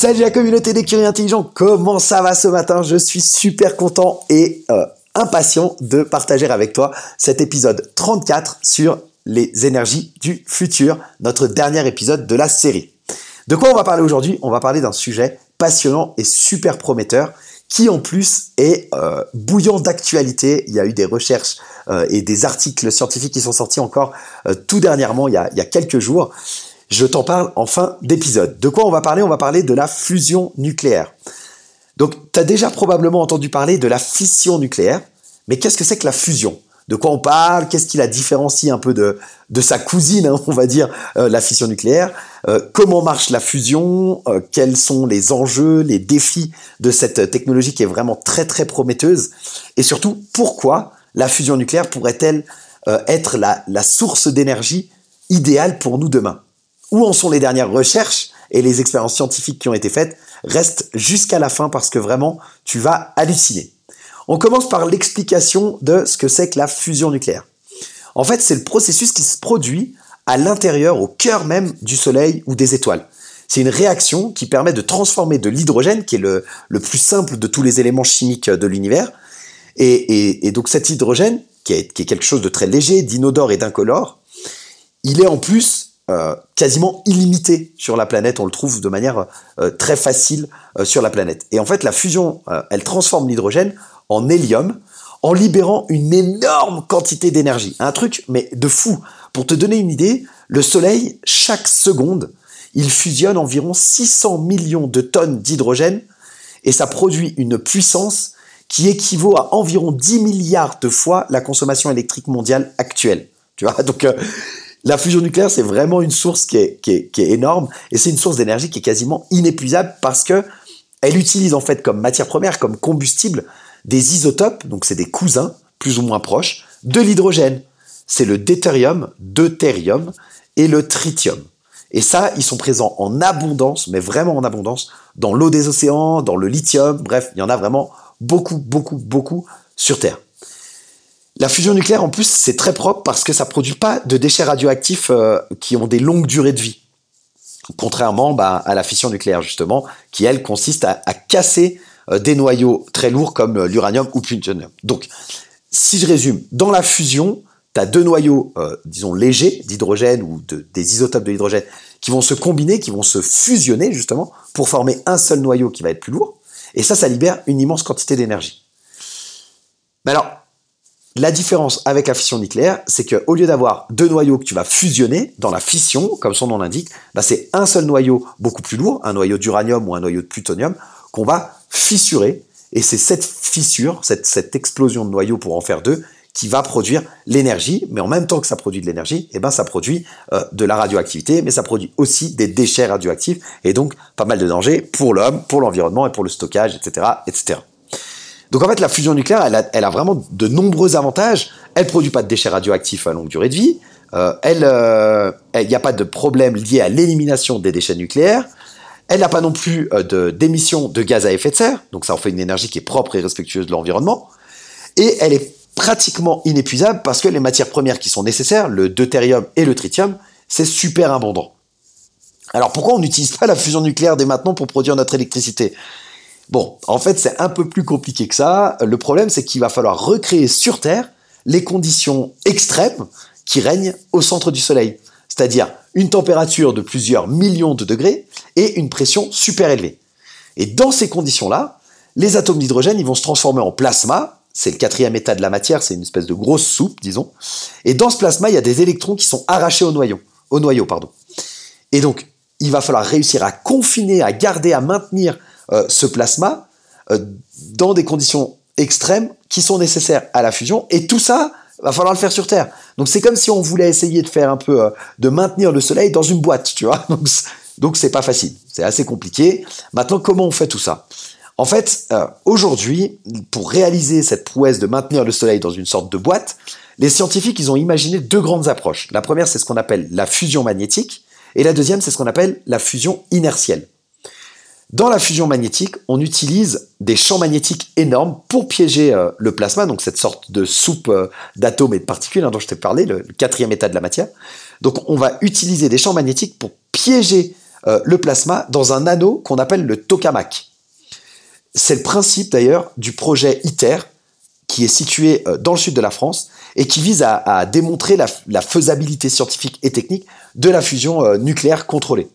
Salut la communauté des curieux intelligents, comment ça va ce matin? Je suis super content et euh, impatient de partager avec toi cet épisode 34 sur les énergies du futur, notre dernier épisode de la série. De quoi on va parler aujourd'hui? On va parler d'un sujet passionnant et super prometteur qui en plus est euh, bouillant d'actualité. Il y a eu des recherches euh, et des articles scientifiques qui sont sortis encore tout dernièrement, il y, a, il y a quelques jours. Je t'en parle en fin d'épisode. De quoi on va parler? On va parler de la fusion nucléaire. Donc, tu as déjà probablement entendu parler de la fission nucléaire, mais qu'est-ce que c'est que la fusion? De quoi on parle? Qu'est-ce qui la différencie un peu de, sa cousine, hein, on va dire, euh, la fission nucléaire? Euh, Comment marche la fusion? Euh, Quels sont les enjeux, les défis de cette technologie qui est vraiment très très prometteuse? Et surtout, pourquoi la fusion nucléaire pourrait-elle être la source d'énergie idéale pour nous demain? Où en sont les dernières recherches et les expériences scientifiques qui ont été faites Reste jusqu'à la fin parce que vraiment, tu vas halluciner. On commence par l'explication de ce que c'est que la fusion nucléaire. En fait, c'est le processus qui se produit à l'intérieur, au cœur même du Soleil ou des étoiles. C'est une réaction qui permet de transformer de l'hydrogène, qui est le, plus simple de tous les éléments chimiques de l'univers, et, donc cet hydrogène, qui est quelque chose de très léger, d'inodore et d'incolore, il est en plus euh, quasiment illimité sur la planète. On le trouve de manière euh, très facile euh, sur la planète. Et en fait, la fusion, elle transforme l'hydrogène en hélium en libérant une énorme quantité d'énergie. Un truc, mais de fou. Pour te donner une idée, le Soleil, chaque seconde, il fusionne environ 600 millions de tonnes d'hydrogène et ça produit une puissance qui équivaut à environ 10 milliards de fois la consommation électrique mondiale actuelle. Tu vois, donc la fusion nucléaire, c'est vraiment une source qui est, énorme et c'est une source d'énergie qui est quasiment inépuisable parce que elle utilise en fait comme matière première, comme combustible, des isotopes, donc c'est des cousins plus ou moins proches, de l'hydrogène. C'est le deutérium, deutérium et le tritium. Et ça, ils sont présents en abondance, mais vraiment en abondance, dans l'eau des océans, dans le lithium, bref, il y en a vraiment beaucoup, beaucoup, beaucoup sur Terre. La fusion nucléaire, en plus, c'est très propre parce que ça produit pas de déchets radioactifs euh, qui ont des longues durées de vie. Contrairement bah, à la fission nucléaire, justement, qui, elle, consiste à, casser euh, des noyaux très lourds comme euh, l'uranium ou plutonium. Donc, si je résume, dans la fusion, tu as deux noyaux, disons, légers d'hydrogène ou des isotopes de l'hydrogène qui vont se combiner, qui vont se fusionner, justement, pour former un seul noyau qui va être plus lourd. Et ça, ça libère une immense quantité d'énergie. Mais alors, la différence avec la fission nucléaire, c'est qu'au lieu d'avoir deux noyaux que tu vas fusionner dans la fission, comme son nom l'indique, bah c'est un seul noyau beaucoup plus lourd, un noyau d'uranium ou un noyau de plutonium, qu'on va fissurer. Et c'est cette fissure, cette, explosion de noyaux pour en faire deux, qui va produire l'énergie, mais en même temps que ça produit de l'énergie, eh ben ça produit euh, de la radioactivité, mais ça produit aussi des déchets radioactifs, et donc pas mal de dangers pour l'homme, pour l'environnement et pour le stockage, etc., etc. Donc en fait, la fusion nucléaire, elle a, vraiment de nombreux avantages. Elle produit pas de déchets radioactifs à longue durée de vie. Euh, elle, euh, il n'y a pas de problème lié à l'élimination des déchets nucléaires. Elle n'a pas non plus euh, d'émissions de, gaz à effet de serre, donc ça en fait une énergie qui est propre et respectueuse de l'environnement. Et elle est pratiquement inépuisable parce que les matières premières qui sont nécessaires, le deutérium et le tritium, c'est super abondant. Alors pourquoi on n'utilise pas la fusion nucléaire dès maintenant pour produire notre électricité? Bon, en fait, c'est un peu plus compliqué que ça. Le problème, c'est qu'il va falloir recréer sur Terre les conditions extrêmes qui règnent au centre du Soleil. C'est-à-dire une température de plusieurs millions de degrés et une pression super élevée. Et dans ces conditions-là, les atomes d'hydrogène ils vont se transformer en plasma, c'est le quatrième état de la matière, c'est une espèce de grosse soupe, disons. Et dans ce plasma, il y a des électrons qui sont arrachés au noyau, au noyau, pardon. Et donc, il va falloir réussir à confiner, à garder, à maintenir euh, ce plasma euh, dans des conditions extrêmes qui sont nécessaires à la fusion. Et tout ça, va falloir le faire sur Terre. Donc c'est comme si on voulait essayer de faire un peu, euh, de maintenir le Soleil dans une boîte, tu vois. Donc donc c'est pas facile, c'est assez compliqué. Maintenant, comment on fait tout ça? En fait, aujourd'hui, pour réaliser cette prouesse de maintenir le Soleil dans une sorte de boîte, les scientifiques ils ont imaginé deux grandes approches. La première, c'est ce qu'on appelle la fusion magnétique, et la deuxième, c'est ce qu'on appelle la fusion inertielle. Dans la fusion magnétique, on utilise des champs magnétiques énormes pour piéger euh, le plasma, donc cette sorte de soupe euh, d'atomes et de particules hein, dont je t'ai parlé, le, quatrième état de la matière. Donc on va utiliser des champs magnétiques pour piéger euh, le plasma dans un anneau qu'on appelle le tokamak. C'est le principe d'ailleurs du projet ITER, qui est situé dans le sud de la France et qui vise à, démontrer la, la, faisabilité scientifique et technique de la fusion nucléaire contrôlée.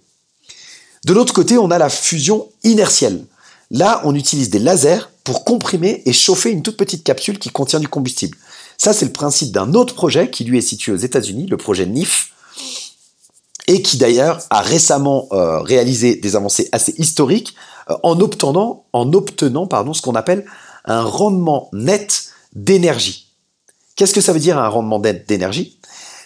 De l'autre côté, on a la fusion inertielle. Là, on utilise des lasers pour comprimer et chauffer une toute petite capsule qui contient du combustible. Ça, c'est le principe d'un autre projet qui lui est situé aux États-Unis, le projet NIF, et qui d'ailleurs a récemment euh, réalisé des avancées assez historiques euh, en obtenant, en obtenant pardon, ce qu'on appelle un rendement net d'énergie. Qu'est-ce que ça veut dire un rendement net d'énergie?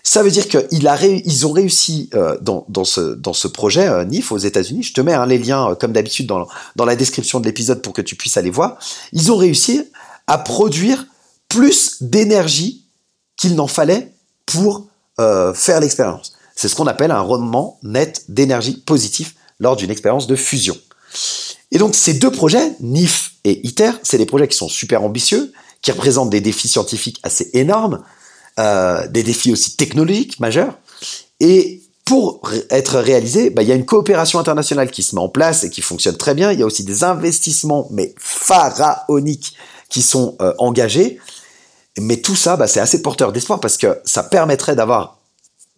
Ça veut dire qu'ils ont réussi euh, dans, ce, projet euh, NIF aux États-Unis. Je te mets hein, les liens, euh, comme d'habitude, dans, la description de l'épisode pour que tu puisses aller voir. Ils ont réussi à produire plus d'énergie qu'il n'en fallait pour faire l'expérience. C'est ce qu'on appelle un rendement net d'énergie positif lors d'une expérience de fusion. Et donc ces deux projets, NIF et ITER, c'est des projets qui sont super ambitieux, qui représentent des défis scientifiques assez énormes, euh, des défis aussi technologiques majeurs. Et pour être réalisé, bah, il y a une coopération internationale qui se met en place et qui fonctionne très bien. Il y a aussi des investissements, mais pharaoniques, qui sont euh, engagés. Mais tout ça, bah, c'est assez porteur d'espoir parce que ça permettrait d'avoir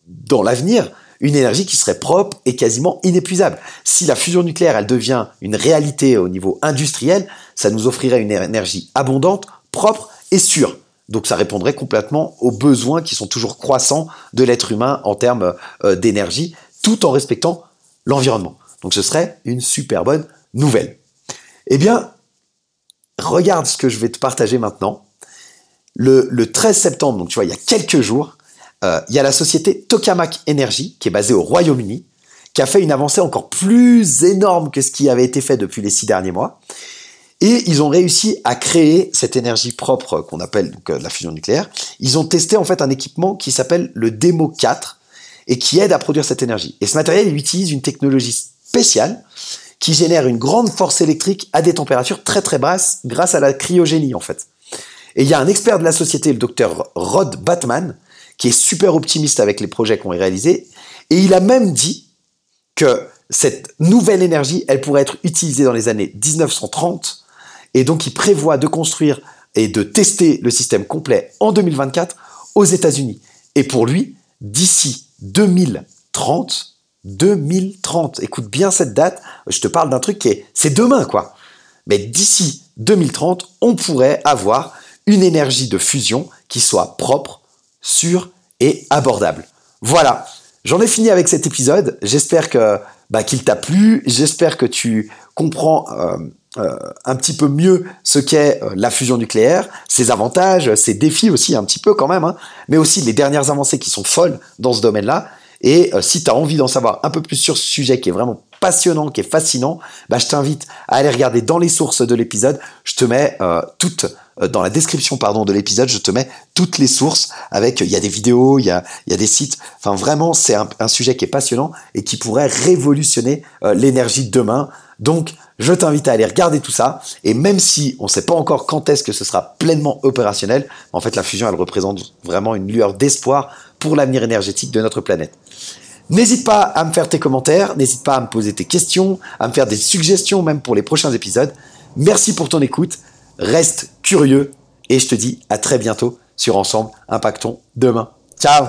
dans l'avenir une énergie qui serait propre et quasiment inépuisable. Si la fusion nucléaire, elle devient une réalité au niveau industriel, ça nous offrirait une énergie abondante, propre et sûre. Donc ça répondrait complètement aux besoins qui sont toujours croissants de l'être humain en termes euh, d'énergie, tout en respectant l'environnement. Donc ce serait une super bonne nouvelle. Eh bien, regarde ce que je vais te partager maintenant. Le, 13 septembre, donc tu vois, il y a quelques jours, euh, il y a la société Tokamak Energy, qui est basée au Royaume-Uni, qui a fait une avancée encore plus énorme que ce qui avait été fait depuis les six derniers mois. Et ils ont réussi à créer cette énergie propre qu'on appelle donc, euh, la fusion nucléaire. Ils ont testé en fait un équipement qui s'appelle le Demo 4 et qui aide à produire cette énergie. Et ce matériel, il utilise une technologie spéciale qui génère une grande force électrique à des températures très très basses grâce à la cryogénie en fait. Et il y a un expert de la société, le docteur Rod Batman, qui est super optimiste avec les projets qu'on a réalisés, et il a même dit que cette nouvelle énergie, elle pourrait être utilisée dans les années 1930 et donc, il prévoit de construire et de tester le système complet en 2024 aux États-Unis. Et pour lui, d'ici 2030, 2030, écoute bien cette date, je te parle d'un truc qui est, c'est demain quoi. Mais d'ici 2030, on pourrait avoir une énergie de fusion qui soit propre, sûre et abordable. Voilà, j'en ai fini avec cet épisode. J'espère que bah, qu'il t'a plu. J'espère que tu comprends euh, euh, un petit peu mieux ce qu'est euh, la fusion nucléaire, ses avantages, ses défis aussi un petit peu quand même, hein, mais aussi les dernières avancées qui sont folles dans ce domaine-là. Et euh, si tu as envie d'en savoir un peu plus sur ce sujet qui est vraiment passionnant, qui est fascinant, bah, je t'invite à aller regarder dans les sources de l'épisode. Je te mets toutes dans la description pardon de l'épisode, je te mets toutes les sources avec il y a des vidéos, il y a, il y a des sites. Enfin vraiment, c'est un, un, sujet qui est passionnant et qui pourrait révolutionner l'énergie de demain. Donc je t'invite à aller regarder tout ça. Et même si on ne sait pas encore quand est-ce que ce sera pleinement opérationnel, en fait, la fusion, elle représente vraiment une lueur d'espoir pour l'avenir énergétique de notre planète. N'hésite pas à me faire tes commentaires, n'hésite pas à me poser tes questions, à me faire des suggestions même pour les prochains épisodes. Merci pour ton écoute, reste curieux et je te dis à très bientôt sur Ensemble Impactons demain. Ciao